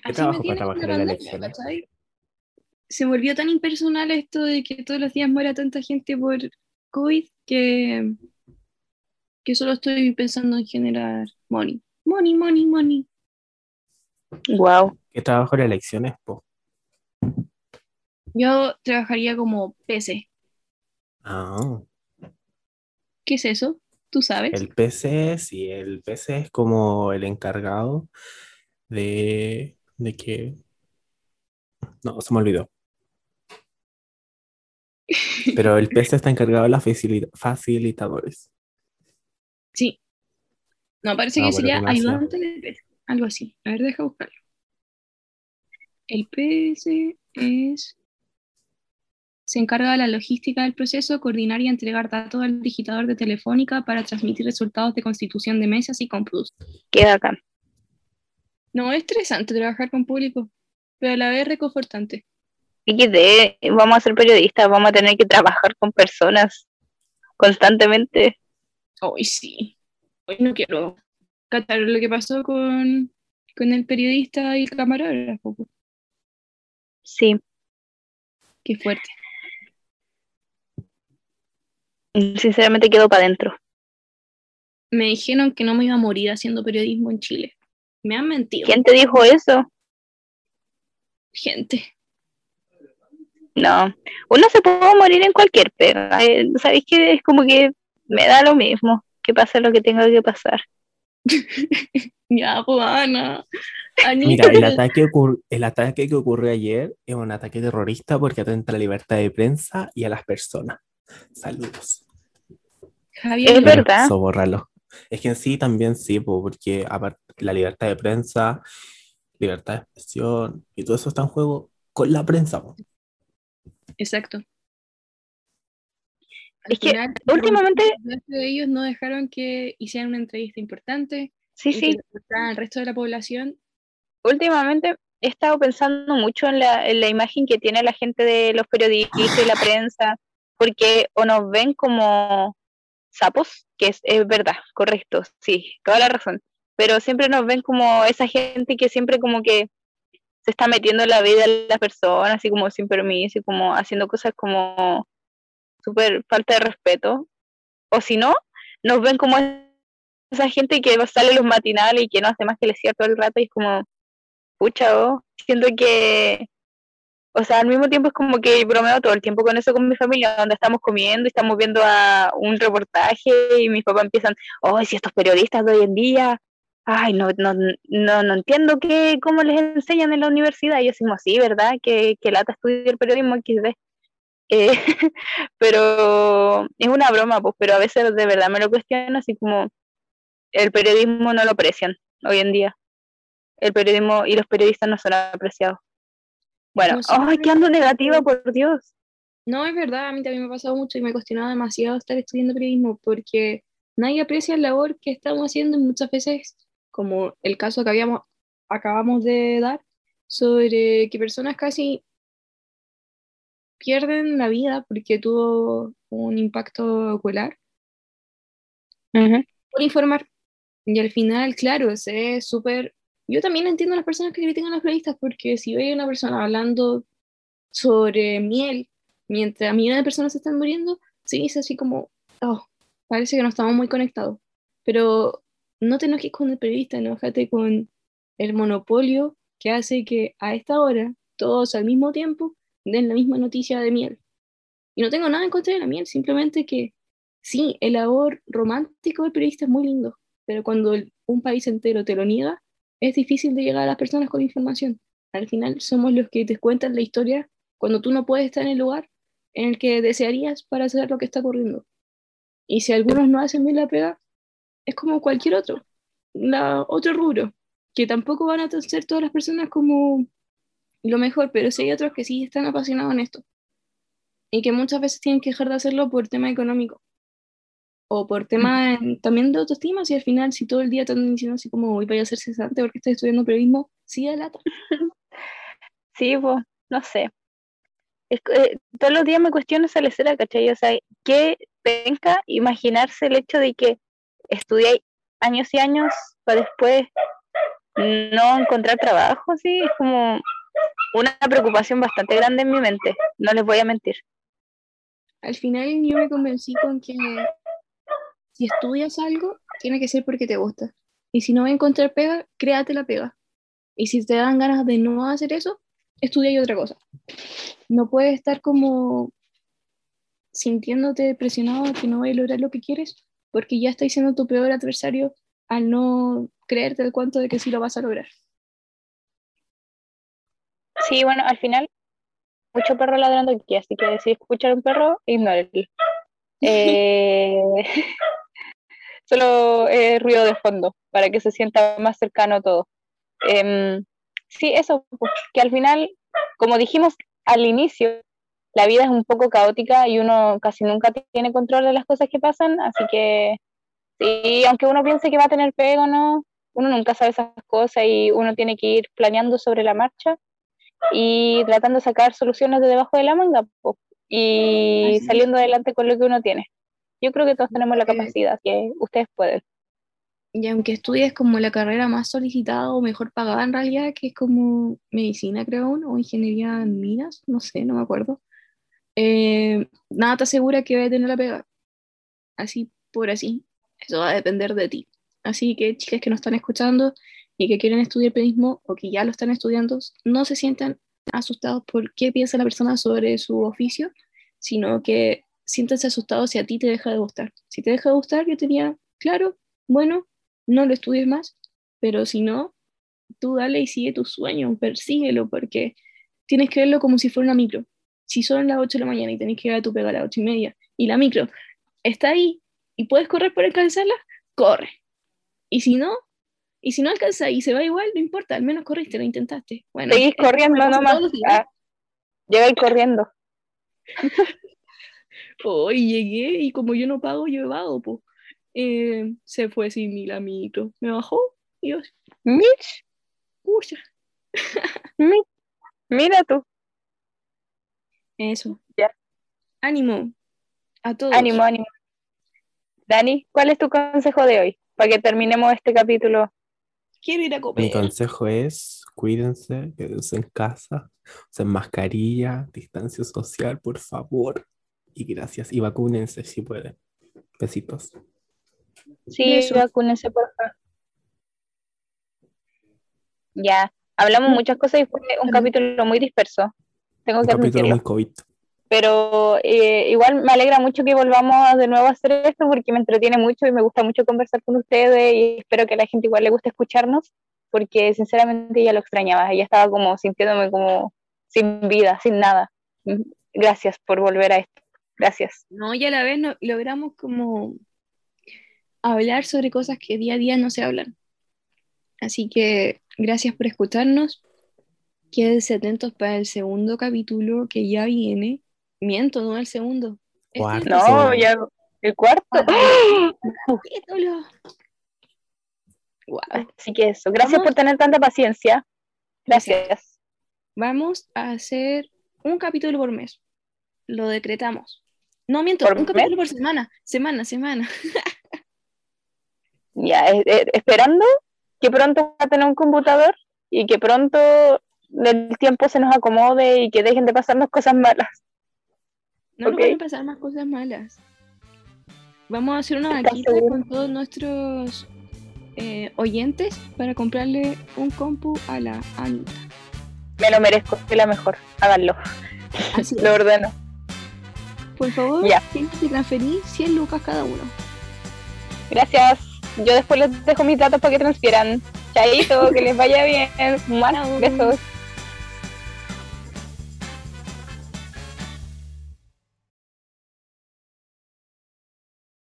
[SPEAKER 2] Así
[SPEAKER 3] trabajo para trabajar
[SPEAKER 2] la
[SPEAKER 3] en las elecciones?
[SPEAKER 2] Se volvió tan impersonal esto de que todos los días muera tanta gente por COVID que, que solo estoy pensando en generar money. Money, money, money.
[SPEAKER 1] Wow.
[SPEAKER 3] ¿Qué trabajo en elecciones, po?
[SPEAKER 2] Yo trabajaría como PC.
[SPEAKER 3] Ah,
[SPEAKER 2] ¿Qué es eso? ¿Tú sabes?
[SPEAKER 3] el PC, sí, el PC es como el encargado de, de que... No, se me olvidó. Pero el PC está encargado de los facilita- facilitadores.
[SPEAKER 2] Sí. No, parece
[SPEAKER 3] Ah,
[SPEAKER 2] que sería ayudante de PC. Algo así. A ver, deja buscarlo. El PS es. Se encarga de la logística del proceso, coordinar y entregar datos al digitador de Telefónica para transmitir resultados de constitución de mesas y cómputos.
[SPEAKER 1] Queda acá.
[SPEAKER 2] No, es estresante trabajar con público, pero a la vez reconfortante.
[SPEAKER 1] XD, vamos a ser periodistas, vamos a tener que trabajar con personas constantemente.
[SPEAKER 2] Hoy sí. Hoy no quiero catar lo que pasó con, con el periodista y el camarógrafo.
[SPEAKER 1] Sí.
[SPEAKER 2] Qué fuerte.
[SPEAKER 1] Sinceramente quedo para adentro.
[SPEAKER 2] Me dijeron que no me iba a morir haciendo periodismo en Chile. Me han mentido.
[SPEAKER 1] ¿Quién te dijo eso?
[SPEAKER 2] Gente.
[SPEAKER 1] No, uno se puede morir en cualquier pega. eh, ¿Sabéis que es como que me da lo mismo que pase lo que tenga que pasar? (laughs)
[SPEAKER 2] Ya, pues Ana.
[SPEAKER 3] Mira, el ataque, el ataque que ocurrió ayer es un ataque terrorista porque atenta a la libertad de prensa y a las personas. Saludos.
[SPEAKER 2] Javier,
[SPEAKER 1] Es verdad.
[SPEAKER 3] Eso, bórralo. Es que en sí también sí, po, porque aparte la libertad de prensa, libertad de expresión y todo eso está en juego con la prensa. po.
[SPEAKER 2] Exacto. Al
[SPEAKER 1] Es que
[SPEAKER 2] final,
[SPEAKER 1] últimamente-
[SPEAKER 2] de ellos no dejaron que hicieran una entrevista importante
[SPEAKER 1] Sí, sí,
[SPEAKER 2] al resto de la población.
[SPEAKER 1] últimamente he estado pensando mucho en la, en la imagen que tiene la gente de los periodistas y la prensa, porque o nos ven como sapos, que es, es verdad, correcto, sí, toda la razón, pero siempre nos ven como esa gente que siempre como que se está metiendo en la vida de las personas, así como sin permiso, y como haciendo cosas como súper falta de respeto, o si no, nos ven como esa gente que sale los matinales y que no hace más que lesear todo el rato y es como, pucha, siento que, o sea, al mismo tiempo es como que bromeo todo el tiempo con eso con mi familia, donde estamos comiendo y estamos viendo a un reportaje y mis papás empiezan, oh, si estos periodistas de hoy en día, ay, no, no, no, no entiendo qué, cómo les enseñan en la universidad, y yo decimos, sí, ¿verdad? Que, que lata estudiar periodismo XD. Eh, (laughs) pero es una broma, pues, pero a veces de verdad me lo cuestiono, así como el periodismo no lo aprecian hoy en día. El periodismo y los periodistas no son apreciados. Bueno,
[SPEAKER 2] No sé,
[SPEAKER 1] ¡ay, qué ando negativa, por Dios!
[SPEAKER 2] No, es verdad, a mí también me ha pasado mucho y me ha cuestionado demasiado estar estudiando periodismo porque nadie aprecia la labor que estamos haciendo y muchas veces, como el caso que habíamos, acabamos de dar, sobre que personas casi pierden la vida porque tuvo un impacto ocular por informar. Y al final, claro, se es súper... Yo también entiendo a las personas que critican a los periodistas porque si veo a una persona hablando sobre miel mientras millones de personas se están muriendo, se dice así como, oh, parece que no estamos muy conectados. Pero no te enojes con el periodista, enójate con el monopolio que hace que a esta hora todos al mismo tiempo den la misma noticia de miel. Y no tengo nada en contra de la miel, simplemente que sí, el labor romántico del periodista es muy lindo, pero cuando un país entero te lo niega, es difícil de llegar a las personas con información. Al final somos los que te cuentan la historia cuando tú no puedes estar en el lugar en el que desearías para saber lo que está ocurriendo. Y si algunos no hacen bien la pega, es como cualquier otro, la, otro rubro, que tampoco van a ser todas las personas como lo mejor, pero sí hay otros que sí están apasionados en esto. Y que muchas veces tienen que dejar de hacerlo por tema económico. O por tema en- también de autoestima, si al final, si todo el día te andan diciendo así como, hoy vaya a ser cesante porque estás estudiando periodismo, sí da lata. (laughs)
[SPEAKER 1] Sí, pues, no sé. Es eh, todos los días me cuestiono esa lecera, ¿cachai? O sea, qué penca imaginarse el hecho de que estudiáis años y años para después no encontrar trabajo, sí, es como una preocupación bastante grande en mi mente, no les voy a mentir.
[SPEAKER 2] Al final yo me convencí con que si estudias algo, tiene que ser porque te gusta. Y si no vas a encontrar pega, créate la pega. Y si te dan ganas de no hacer eso, estudia y otra cosa. No puedes estar como sintiéndote presionado de que no vas a lograr lo que quieres, porque ya estás siendo tu peor adversario al no creerte el cuento de que sí lo vas a lograr.
[SPEAKER 1] Sí, bueno, al final, mucho perro ladrando aquí, así que si escuchan un perro, ignórenlo. (laughs) Eh, solo eh, ruido de fondo, para que se sienta más cercano todo. Em, sí, eso, pues, que al final, como dijimos al inicio, la vida es un poco caótica y uno casi nunca tiene control de las cosas que pasan, así que sí, aunque uno piense que va a tener pego no, uno nunca sabe esas cosas y uno tiene que ir planeando sobre la marcha y tratando de sacar soluciones de debajo de la manga y saliendo adelante con lo que uno tiene. Yo creo que todos tenemos la capacidad, que ustedes pueden.
[SPEAKER 2] Y aunque estudies como la carrera más solicitada o mejor pagada en realidad, que es como medicina, creo o ingeniería en minas, no sé, no me acuerdo, eh, nada te asegura que vas a tener la pega. Así por así. Eso va a depender de ti. Así que chicas que nos están escuchando y que quieren estudiar periodismo o que ya lo están estudiando, no se sientan asustados por qué piensa la persona sobre su oficio, sino que siéntanse asustados si a ti te deja de gustar. Si te deja de gustar, yo tenía, claro, bueno, no lo estudies más, pero si no, tú dale y sigue tu sueño, persíguelo, porque tienes que verlo como si fuera una micro. Si son las 8 de la mañana y tenés que ir a tu pega a las 8 y media, y la micro está ahí y puedes correr por alcanzarla, corre. Y si no, y si no alcanza y se va igual, no importa, al menos corriste, lo intentaste. Bueno,
[SPEAKER 1] Seguís corriendo nomás.
[SPEAKER 2] días.
[SPEAKER 1] Ah, Llegáis corriendo. (laughs)
[SPEAKER 2] Hoy llegué y como yo no pago, yo evado, pues. se fue sin mí la micro. Me bajó y yo,
[SPEAKER 1] Mitch,
[SPEAKER 2] pucha. (laughs)
[SPEAKER 1] Mitch, mira tú.
[SPEAKER 2] Eso.
[SPEAKER 1] Ya.
[SPEAKER 2] Ánimo a todos.
[SPEAKER 1] Ánimo, ánimo. Dani, ¿cuál es tu consejo de hoy? Para que terminemos este capítulo.
[SPEAKER 2] Quiero ir a
[SPEAKER 3] Mi
[SPEAKER 2] comer.
[SPEAKER 3] consejo es cuídense, quédense en casa, usen mascarilla, distancia social, por favor. Y gracias. Y vacúnense si pueden. Besitos.
[SPEAKER 1] Sí,
[SPEAKER 2] Besos.
[SPEAKER 1] vacúnense, por favor. Ya, hablamos muchas cosas y fue un capítulo muy disperso. Tengo
[SPEAKER 3] Un
[SPEAKER 1] que
[SPEAKER 3] capítulo
[SPEAKER 1] admitirlo.
[SPEAKER 3] muy COVID.
[SPEAKER 1] Pero eh, igual me alegra mucho que volvamos de nuevo a hacer esto porque me entretiene mucho y me gusta mucho conversar con ustedes y espero que a la gente igual le guste escucharnos porque sinceramente ya lo extrañaba, ya estaba como sintiéndome como sin vida, sin nada. Gracias por volver a esto. Gracias.
[SPEAKER 2] No, y a la vez no, logramos como hablar sobre cosas que día a día no se hablan. Así que gracias por escucharnos. Quédense atentos para el segundo capítulo que ya viene. Miento, no el segundo. Este es
[SPEAKER 3] Cuarto.
[SPEAKER 2] el
[SPEAKER 1] No, ya el cuarto. (gasps)
[SPEAKER 2] capítulo. Guau.
[SPEAKER 1] Así que eso. Gracias
[SPEAKER 2] Vamos.
[SPEAKER 1] por tener tanta paciencia. Gracias.
[SPEAKER 2] Vamos a hacer un capítulo por mes. Lo decretamos. No miento,
[SPEAKER 1] ¿Por
[SPEAKER 2] un
[SPEAKER 1] mes?
[SPEAKER 2] capítulo por semana. Semana, semana. (laughs)
[SPEAKER 1] Ya, esperando que pronto va a tener un computador y que pronto el tiempo se nos acomode y que dejen de pasarnos cosas malas.
[SPEAKER 2] No nos
[SPEAKER 1] Ok.
[SPEAKER 2] van a pasar más cosas malas. Vamos a hacer una
[SPEAKER 1] ¿Estás
[SPEAKER 2] vaquita con todos nuestros eh, oyentes para comprarle un compu a la Anita.
[SPEAKER 1] Me lo merezco, soy la mejor. Háganlo.
[SPEAKER 2] Así. (laughs)
[SPEAKER 1] Lo ordeno.
[SPEAKER 2] Por favor,
[SPEAKER 1] Ya.
[SPEAKER 2] tienen que transferir 100 lucas cada uno.
[SPEAKER 1] Gracias. Yo después les dejo mis datos para que transfieran. Chaito, que les vaya bien.
[SPEAKER 2] Chao. (laughs)
[SPEAKER 1] Besos.